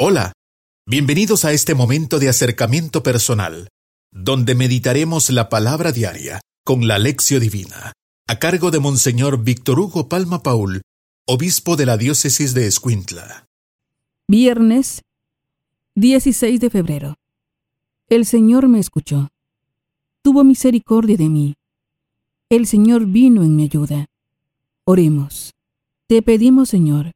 Hola, bienvenidos a este momento de acercamiento personal, donde meditaremos la palabra diaria con la lección divina, a cargo de Monseñor Víctor Hugo Palma Paul, obispo de la diócesis de Escuintla. Viernes 16 de febrero. El Señor me escuchó. Tuvo misericordia de mí. El Señor vino en mi ayuda. Oremos. Te pedimos, Señor,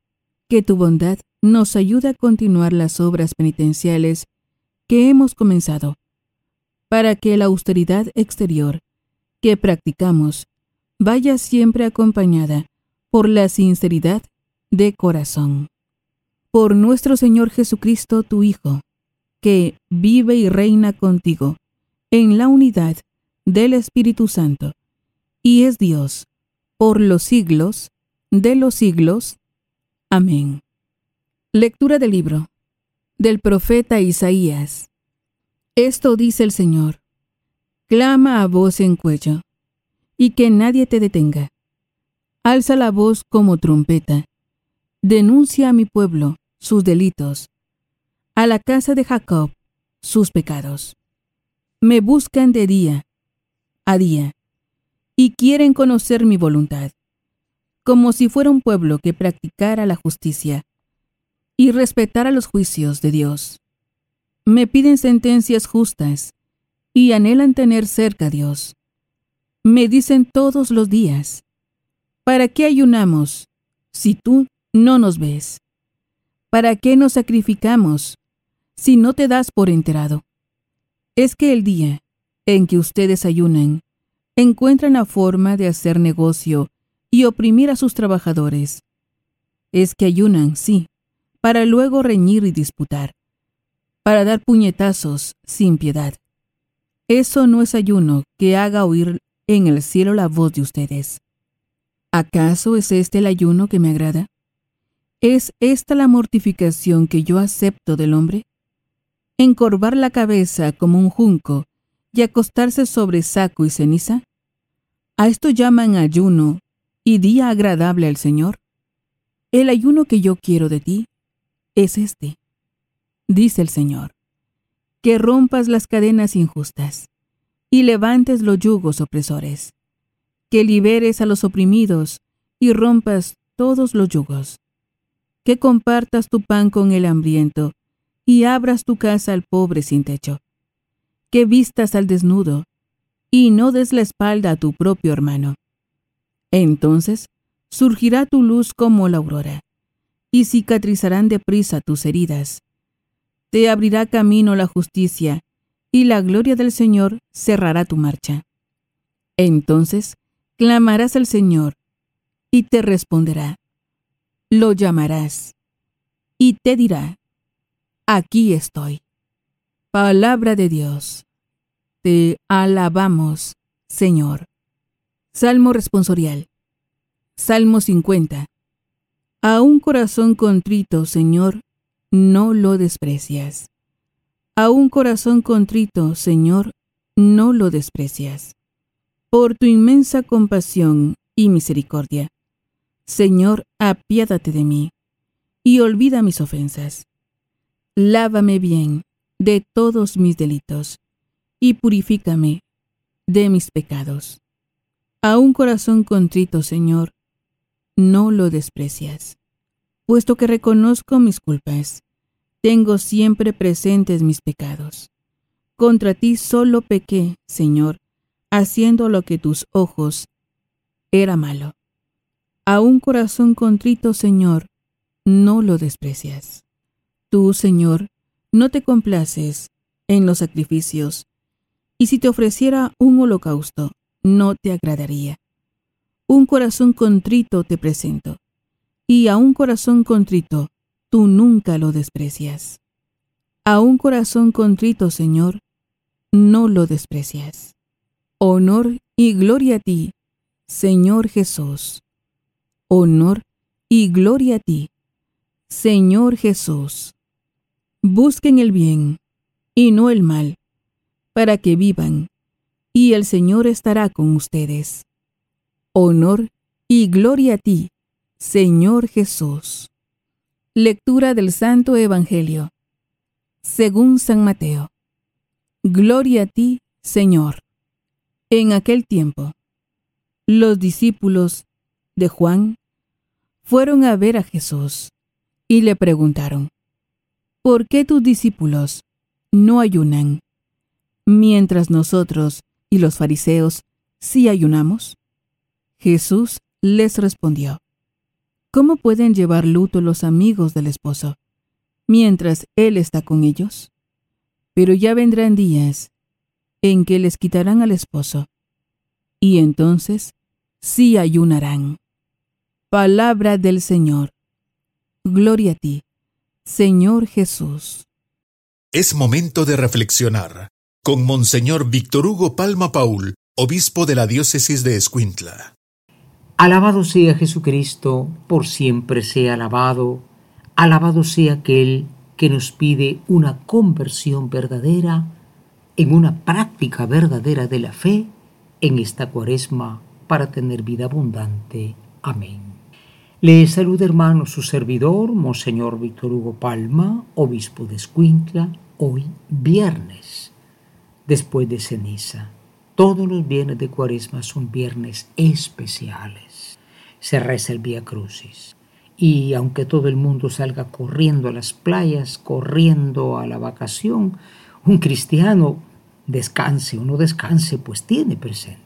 que tu bondad nos ayude a continuar las obras penitenciales que hemos comenzado, para que la austeridad exterior que practicamos vaya siempre acompañada por la sinceridad de corazón. Por nuestro Señor Jesucristo, tu Hijo, que vive y reina contigo en la unidad del Espíritu Santo, y es Dios por los siglos de los siglos. Amén. Lectura del libro del profeta Isaías. Esto dice el Señor. Clama a voz en cuello, y que nadie te detenga. Alza la voz como trompeta. Denuncia a mi pueblo sus delitos, a la casa de Jacob sus pecados. Me buscan de día a día, y quieren conocer mi voluntad, como si fuera un pueblo que practicara la justicia y respetar a los juicios de Dios. Me piden sentencias justas y anhelan tener cerca a Dios. Me dicen todos los días, ¿para qué ayunamos si tú no nos ves? ¿Para qué nos sacrificamos si no te das por enterado? Es que el día en que ustedes ayunan, encuentran la forma de hacer negocio y oprimir a sus trabajadores. Es que ayunan, sí, para luego reñir y disputar, para dar puñetazos sin piedad. Eso no es ayuno que haga oír en el cielo la voz de ustedes. ¿Acaso es este el ayuno que me agrada? ¿Es esta la mortificación que yo acepto del hombre? ¿Encorvar la cabeza como un junco y acostarse sobre saco y ceniza? ¿A esto llaman ayuno y día agradable al Señor? El ayuno que yo quiero de ti es este, dice el Señor, que rompas las cadenas injustas y levantes los yugos opresores, que liberes a los oprimidos y rompas todos los yugos, que compartas tu pan con el hambriento y abras tu casa al pobre sin techo, que vistas al desnudo y no des la espalda a tu propio hermano. Entonces surgirá tu luz como la aurora y cicatrizarán deprisa tus heridas. Te abrirá camino la justicia, y la gloria del Señor cerrará tu marcha. Entonces clamarás al Señor, y te responderá. Lo llamarás, y te dirá, aquí estoy. Palabra de Dios. Te alabamos, Señor. Salmo responsorial. Salmo 50. A un corazón contrito, Señor, no lo desprecias. A un corazón contrito, Señor, no lo desprecias. Por tu inmensa compasión y misericordia, Señor, apiádate de mí, y olvida mis ofensas. Lávame bien de todos mis delitos, y purifícame de mis pecados. A un corazón contrito, Señor, no lo desprecias. Puesto que reconozco mis culpas, tengo siempre presentes mis pecados. Contra ti solo pequé, Señor, haciendo lo que tus ojos era malo. A un corazón contrito, Señor, no lo desprecias. Tú, Señor, no te complaces en los sacrificios, y si te ofreciera un holocausto, no te agradaría. Un corazón contrito te presento, y a un corazón contrito tú nunca lo desprecias. A un corazón contrito, Señor, no lo desprecias. Honor y gloria a ti, Señor Jesús. Honor y gloria a ti, Señor Jesús. Busquen el bien y no el mal, para que vivan, y el Señor estará con ustedes honor y gloria a ti, Señor Jesús. Lectura del Santo Evangelio. Según San Mateo. Gloria a ti, Señor. En aquel tiempo, los discípulos de Juan fueron a ver a Jesús y le preguntaron, ¿por qué tus discípulos no ayunan, mientras nosotros y los fariseos sí ayunamos? Jesús les respondió, ¿Cómo pueden llevar luto los amigos del esposo mientras él está con ellos? Pero ya vendrán días en que les quitarán al esposo, y entonces sí ayunarán. Palabra del Señor. Gloria a ti, Señor Jesús. Es momento de reflexionar con Monseñor Víctor Hugo Palma Paul, obispo de la diócesis de Escuintla. Alabado sea Jesucristo, por siempre sea alabado. Alabado sea aquel que nos pide una conversión verdadera en una práctica verdadera de la fe en esta cuaresma para tener vida abundante. Amén. Le saluda hermano su servidor, Monseñor Víctor Hugo Palma, obispo de Escuintla, hoy viernes, después de ceniza. Todos los viernes de cuaresma son viernes especiales. Se reza el Vía Crucis. Y aunque todo el mundo salga corriendo a las playas, corriendo a la vacación, un cristiano descanse o no descanse, pues tiene presente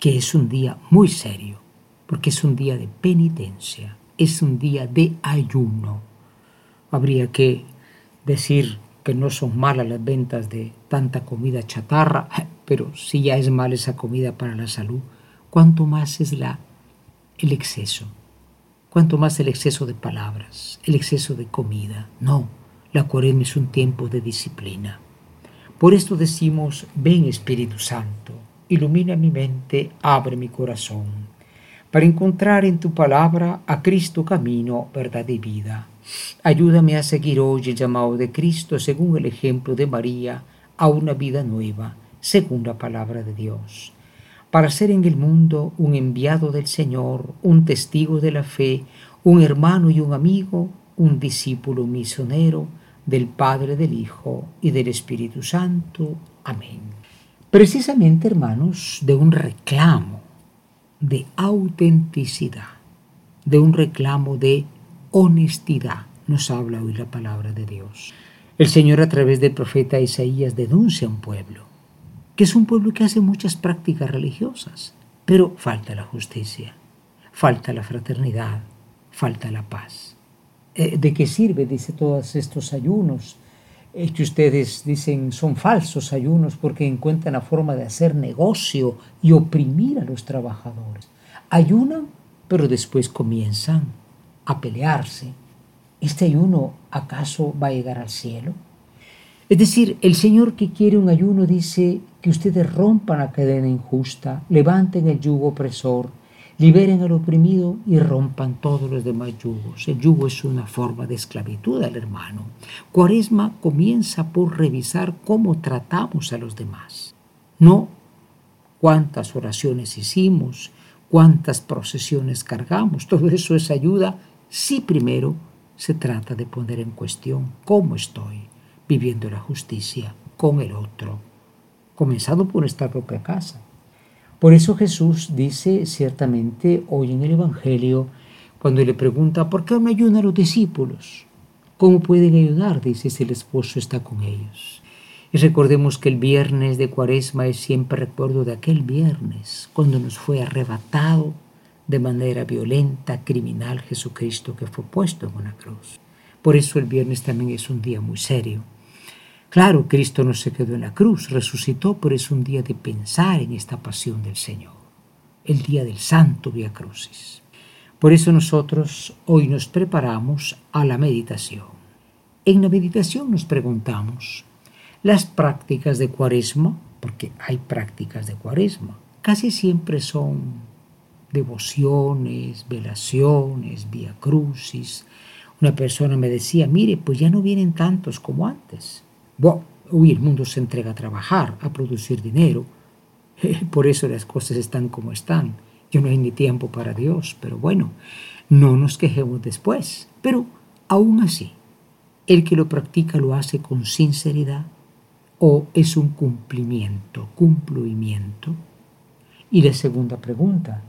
que es un día muy serio, porque es un día de penitencia, es un día de ayuno. Habría que decir que no son malas las ventas de tanta comida chatarra, pero si ya es mala esa comida para la salud, cuánto más es la, el exceso, cuánto más el exceso de palabras, el exceso de comida. No, la cuaresma es un tiempo de disciplina. Por esto decimos, ven Espíritu Santo, ilumina mi mente, abre mi corazón, para encontrar en tu palabra a Cristo camino, verdad y vida. Ayúdame a seguir hoy el llamado de Cristo según el ejemplo de María a una vida nueva, según la palabra de Dios, para ser en el mundo un enviado del Señor, un testigo de la fe, un hermano y un amigo, un discípulo misionero del Padre, del Hijo y del Espíritu Santo. Amén. Precisamente, hermanos, de un reclamo de autenticidad, de un reclamo de honestidad nos habla hoy la palabra de Dios. El Señor a través del profeta Isaías denuncia a un pueblo, que es un pueblo que hace muchas prácticas religiosas, pero falta la justicia, falta la fraternidad, falta la paz. Eh, ¿De qué sirve, dice, todos estos ayunos? Eh, que ustedes dicen son falsos ayunos porque encuentran la forma de hacer negocio y oprimir a los trabajadores. Ayunan, pero después comienzan a pelearse. ¿Este ayuno acaso va a llegar al cielo? Es decir, el Señor que quiere un ayuno dice que ustedes rompan la cadena injusta, levanten el yugo opresor, liberen al oprimido y rompan todos los demás yugos. El yugo es una forma de esclavitud al hermano. Cuaresma comienza por revisar cómo tratamos a los demás. No cuántas oraciones hicimos, cuántas procesiones cargamos. Todo eso es ayuda si primero se trata de poner en cuestión cómo estoy viviendo la justicia con el otro, comenzando por nuestra propia casa. Por eso Jesús dice ciertamente hoy en el Evangelio, cuando le pregunta, ¿por qué no ayudan los discípulos? ¿Cómo pueden ayudar? Dice si el esposo está con ellos. Y recordemos que el viernes de Cuaresma es siempre recuerdo de aquel viernes, cuando nos fue arrebatado de manera violenta, criminal, Jesucristo que fue puesto en una cruz. Por eso el viernes también es un día muy serio. Claro, Cristo no se quedó en la cruz, resucitó, pero es un día de pensar en esta pasión del Señor, el día del Santo Via Crucis. Por eso nosotros hoy nos preparamos a la meditación. En la meditación nos preguntamos, las prácticas de cuaresma, porque hay prácticas de cuaresma, casi siempre son devociones, velaciones, vía crucis. Una persona me decía, mire, pues ya no vienen tantos como antes. El mundo se entrega a trabajar, a producir dinero. Por eso las cosas están como están. Yo no hay ni tiempo para Dios, pero bueno, no nos quejemos después. Pero Aún así, el que lo practica lo hace con sinceridad o es un cumplimiento, cumplimiento. Y la segunda pregunta.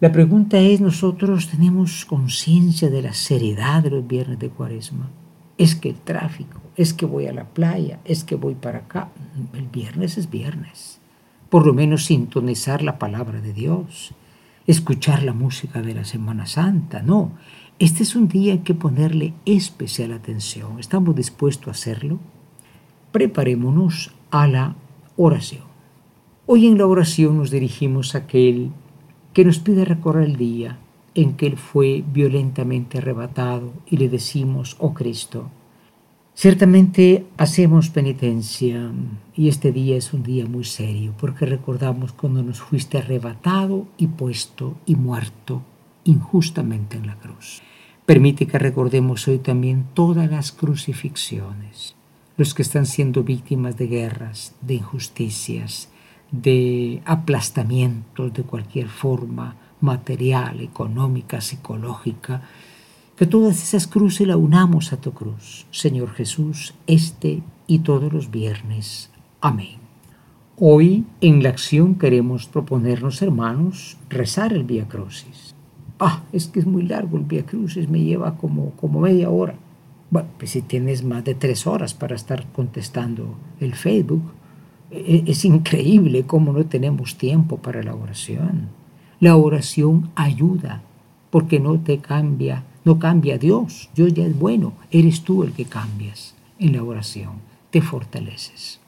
La pregunta es, ¿nosotros tenemos conciencia de la seriedad de los viernes de cuaresma? Es que el tráfico, es que voy a la playa, es que voy para acá. El viernes es viernes. Por lo menos sintonizar la palabra de Dios, escuchar la música de la Semana Santa. No, este es un día en que ponerle especial atención. ¿Estamos dispuestos a hacerlo? Preparémonos a la oración. Hoy en la oración nos dirigimos a aquel que nos pide recorrer el día en que Él fue violentamente arrebatado y le decimos, oh Cristo, ciertamente hacemos penitencia y este día es un día muy serio porque recordamos cuando nos fuiste arrebatado y puesto y muerto injustamente en la cruz. Permite que recordemos hoy también todas las crucifixiones, los que están siendo víctimas de guerras, de injusticias, de aplastamientos de cualquier forma, material, económica, psicológica, que todas esas cruces la unamos a tu cruz, Señor Jesús, este y todos los viernes. Amén. Hoy en la acción queremos proponernos, hermanos, rezar el Vía Crucis ah, es que es muy largo el Via Crucis, me lleva como, como media hora. Bueno, pues si tienes más de tres horas para estar contestando el Facebook, e, e, es increíble cómo no tenemos tiempo para la oración. La oración ayuda, porque no te cambia, no cambia Dios. Dios ya es bueno, eres tú el que cambias en la oración, te fortaleces.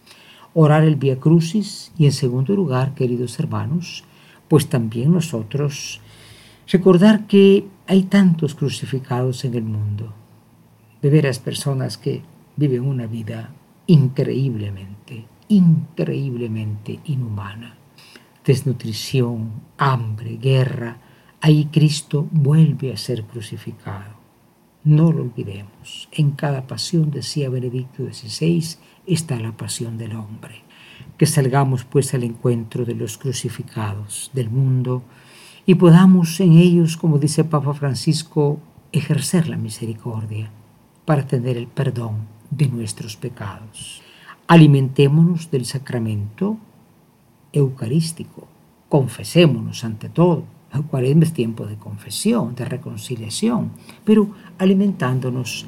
Orar el Via Crucis y en segundo lugar, queridos hermanos, pues también nosotros Recordar que hay tantos crucificados en el mundo, de veras personas que viven una vida increíblemente, increíblemente inhumana. Desnutrición, hambre, guerra, ahí Cristo vuelve a ser crucificado. No lo olvidemos. En cada pasión, decía Benedicto XVI, está la pasión del hombre. Que salgamos pues al encuentro de los crucificados del mundo, y podamos en ellos, como dice Papa Francisco, ejercer la misericordia para tener el perdón de nuestros pecados. Alimentémonos del sacramento eucarístico, confesémonos ante todo. El cuaresma es tiempo de confesión, de reconciliación, pero alimentándonos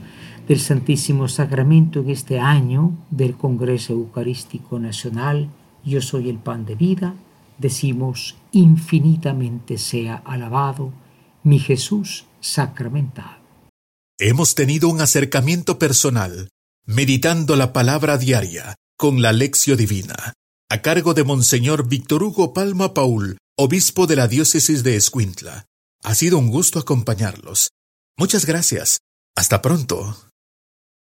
del Santísimo Sacramento en este año del Congreso Eucarístico Nacional, Yo soy el pan de vida, decimos infinitamente sea alabado mi Jesús sacramentado. Hemos tenido un acercamiento personal, meditando la palabra diaria con la lección divina, a cargo de Monseñor Víctor Hugo Palma Paul, obispo de la diócesis de Escuintla. Ha sido un gusto acompañarlos. Muchas gracias. Hasta pronto.